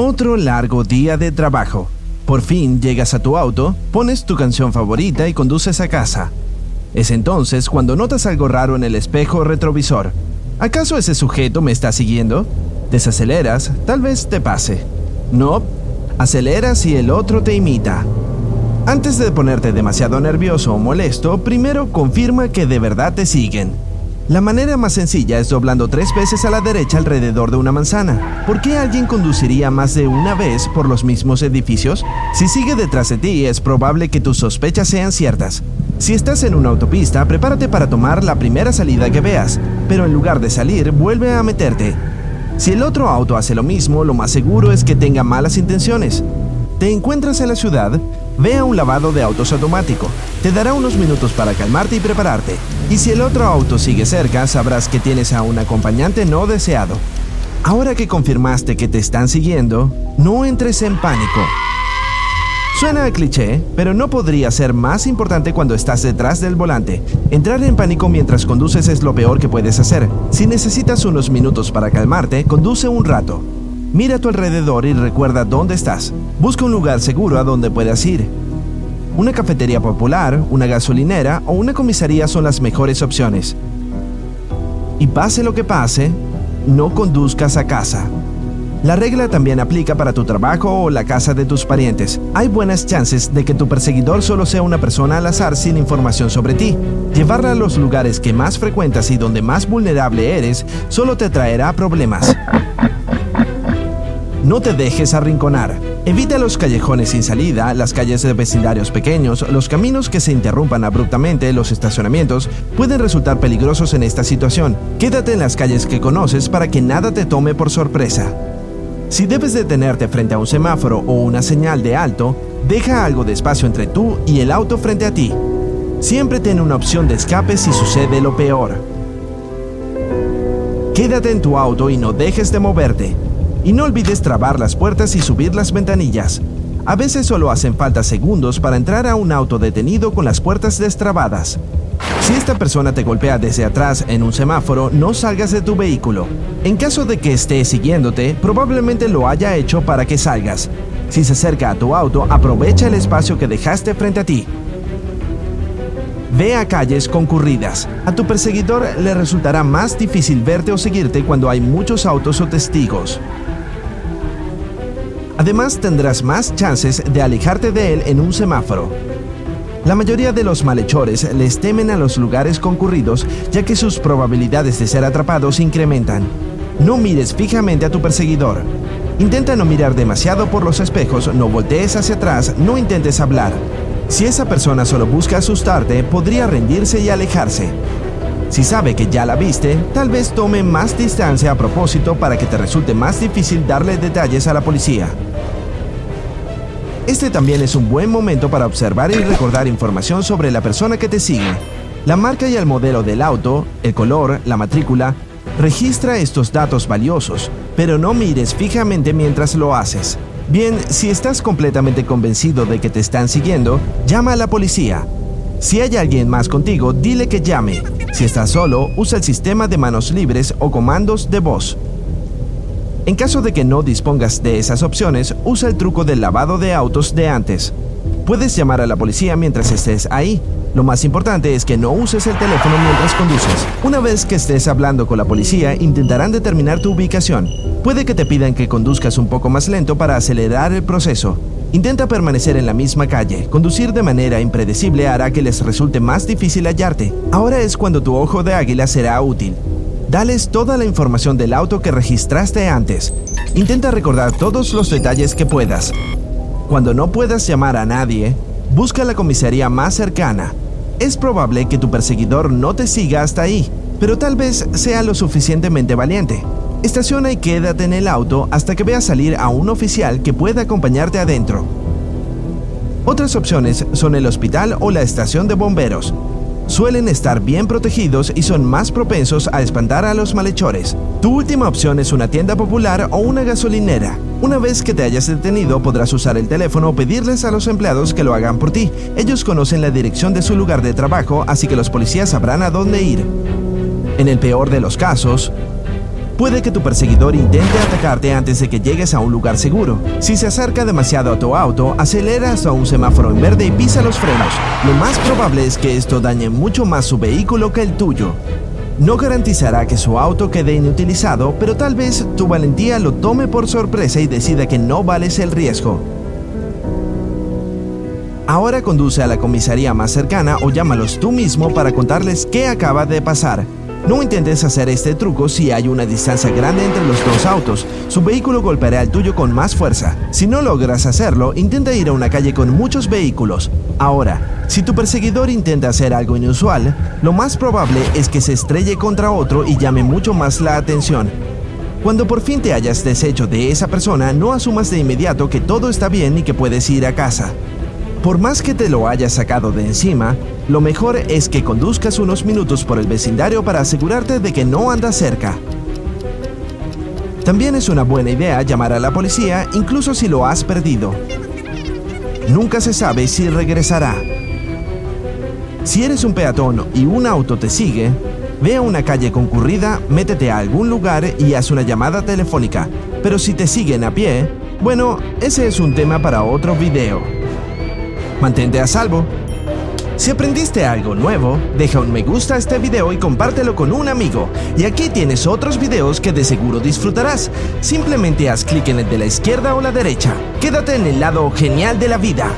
Otro largo día de trabajo. Por fin llegas a tu auto, pones tu canción favorita y conduces a casa. Es entonces cuando notas algo raro en el espejo retrovisor. ¿Acaso ese sujeto me está siguiendo? Desaceleras, tal vez te pase. No, aceleras y el otro te imita. Antes de ponerte demasiado nervioso o molesto, primero confirma que de verdad te siguen. La manera más sencilla es doblando tres veces a la derecha alrededor de una manzana. ¿Por qué alguien conduciría más de una vez por los mismos edificios? Si sigue detrás de ti, es probable que tus sospechas sean ciertas. Si estás en una autopista, prepárate para tomar la primera salida que veas, pero en lugar de salir, vuelve a meterte. Si el otro auto hace lo mismo, lo más seguro es que tenga malas intenciones. Te encuentras en la ciudad, ve a un lavado de autos automático. Te dará unos minutos para calmarte y prepararte. Y si el otro auto sigue cerca, sabrás que tienes a un acompañante no deseado. Ahora que confirmaste que te están siguiendo, no entres en pánico. Suena cliché, pero no podría ser más importante cuando estás detrás del volante. Entrar en pánico mientras conduces es lo peor que puedes hacer. Si necesitas unos minutos para calmarte, conduce un rato. Mira a tu alrededor y recuerda dónde estás. Busca un lugar seguro a donde puedas ir. Una cafetería popular, una gasolinera o una comisaría son las mejores opciones. Y pase lo que pase, no conduzcas a casa. La regla también aplica para tu trabajo o la casa de tus parientes. Hay buenas chances de que tu perseguidor solo sea una persona al azar sin información sobre ti. Llevarla a los lugares que más frecuentas y donde más vulnerable eres solo te traerá problemas. No te dejes arrinconar. Evita los callejones sin salida, las calles de vecindarios pequeños, los caminos que se interrumpan abruptamente, los estacionamientos, pueden resultar peligrosos en esta situación. Quédate en las calles que conoces para que nada te tome por sorpresa. Si debes detenerte frente a un semáforo o una señal de alto, deja algo de espacio entre tú y el auto frente a ti. Siempre ten una opción de escape si sucede lo peor. Quédate en tu auto y no dejes de moverte. Y no olvides trabar las puertas y subir las ventanillas. A veces solo hacen falta segundos para entrar a un auto detenido con las puertas destrabadas. Si esta persona te golpea desde atrás en un semáforo, no salgas de tu vehículo. En caso de que esté siguiéndote, probablemente lo haya hecho para que salgas. Si se acerca a tu auto, aprovecha el espacio que dejaste frente a ti. Ve a calles concurridas. A tu perseguidor le resultará más difícil verte o seguirte cuando hay muchos autos o testigos. Además, tendrás más chances de alejarte de él en un semáforo. La mayoría de los malhechores les temen a los lugares concurridos ya que sus probabilidades de ser atrapados incrementan. No mires fijamente a tu perseguidor. Intenta no mirar demasiado por los espejos, no voltees hacia atrás, no intentes hablar. Si esa persona solo busca asustarte, podría rendirse y alejarse. Si sabe que ya la viste, tal vez tome más distancia a propósito para que te resulte más difícil darle detalles a la policía. Este también es un buen momento para observar y recordar información sobre la persona que te sigue. La marca y el modelo del auto, el color, la matrícula, registra estos datos valiosos, pero no mires fijamente mientras lo haces. Bien, si estás completamente convencido de que te están siguiendo, llama a la policía. Si hay alguien más contigo, dile que llame. Si estás solo, usa el sistema de manos libres o comandos de voz. En caso de que no dispongas de esas opciones, usa el truco del lavado de autos de antes. Puedes llamar a la policía mientras estés ahí. Lo más importante es que no uses el teléfono mientras conduces. Una vez que estés hablando con la policía, intentarán determinar tu ubicación. Puede que te pidan que conduzcas un poco más lento para acelerar el proceso. Intenta permanecer en la misma calle. Conducir de manera impredecible hará que les resulte más difícil hallarte. Ahora es cuando tu ojo de águila será útil. Dales toda la información del auto que registraste antes. Intenta recordar todos los detalles que puedas. Cuando no puedas llamar a nadie, busca la comisaría más cercana. Es probable que tu perseguidor no te siga hasta ahí, pero tal vez sea lo suficientemente valiente. Estaciona y quédate en el auto hasta que veas salir a un oficial que pueda acompañarte adentro. Otras opciones son el hospital o la estación de bomberos, suelen estar bien protegidos y son más propensos a espantar a los malhechores. Tu última opción es una tienda popular o una gasolinera. Una vez que te hayas detenido podrás usar el teléfono o pedirles a los empleados que lo hagan por ti. Ellos conocen la dirección de su lugar de trabajo, así que los policías sabrán a dónde ir. En el peor de los casos, Puede que tu perseguidor intente atacarte antes de que llegues a un lugar seguro. Si se acerca demasiado a tu auto, acelera hasta un semáforo en verde y pisa los frenos. Lo más probable es que esto dañe mucho más su vehículo que el tuyo. No garantizará que su auto quede inutilizado, pero tal vez tu valentía lo tome por sorpresa y decida que no vales el riesgo. Ahora conduce a la comisaría más cercana o llámalos tú mismo para contarles qué acaba de pasar. No intentes hacer este truco si hay una distancia grande entre los dos autos. Su vehículo golpeará el tuyo con más fuerza. Si no logras hacerlo, intenta ir a una calle con muchos vehículos. Ahora, si tu perseguidor intenta hacer algo inusual, lo más probable es que se estrelle contra otro y llame mucho más la atención. Cuando por fin te hayas deshecho de esa persona, no asumas de inmediato que todo está bien y que puedes ir a casa. Por más que te lo hayas sacado de encima, lo mejor es que conduzcas unos minutos por el vecindario para asegurarte de que no anda cerca. También es una buena idea llamar a la policía incluso si lo has perdido. Nunca se sabe si regresará. Si eres un peatón y un auto te sigue, ve a una calle concurrida, métete a algún lugar y haz una llamada telefónica. Pero si te siguen a pie, bueno, ese es un tema para otro video. Mantente a salvo. Si aprendiste algo nuevo, deja un me gusta a este video y compártelo con un amigo. Y aquí tienes otros videos que de seguro disfrutarás. Simplemente haz clic en el de la izquierda o la derecha. Quédate en el lado genial de la vida.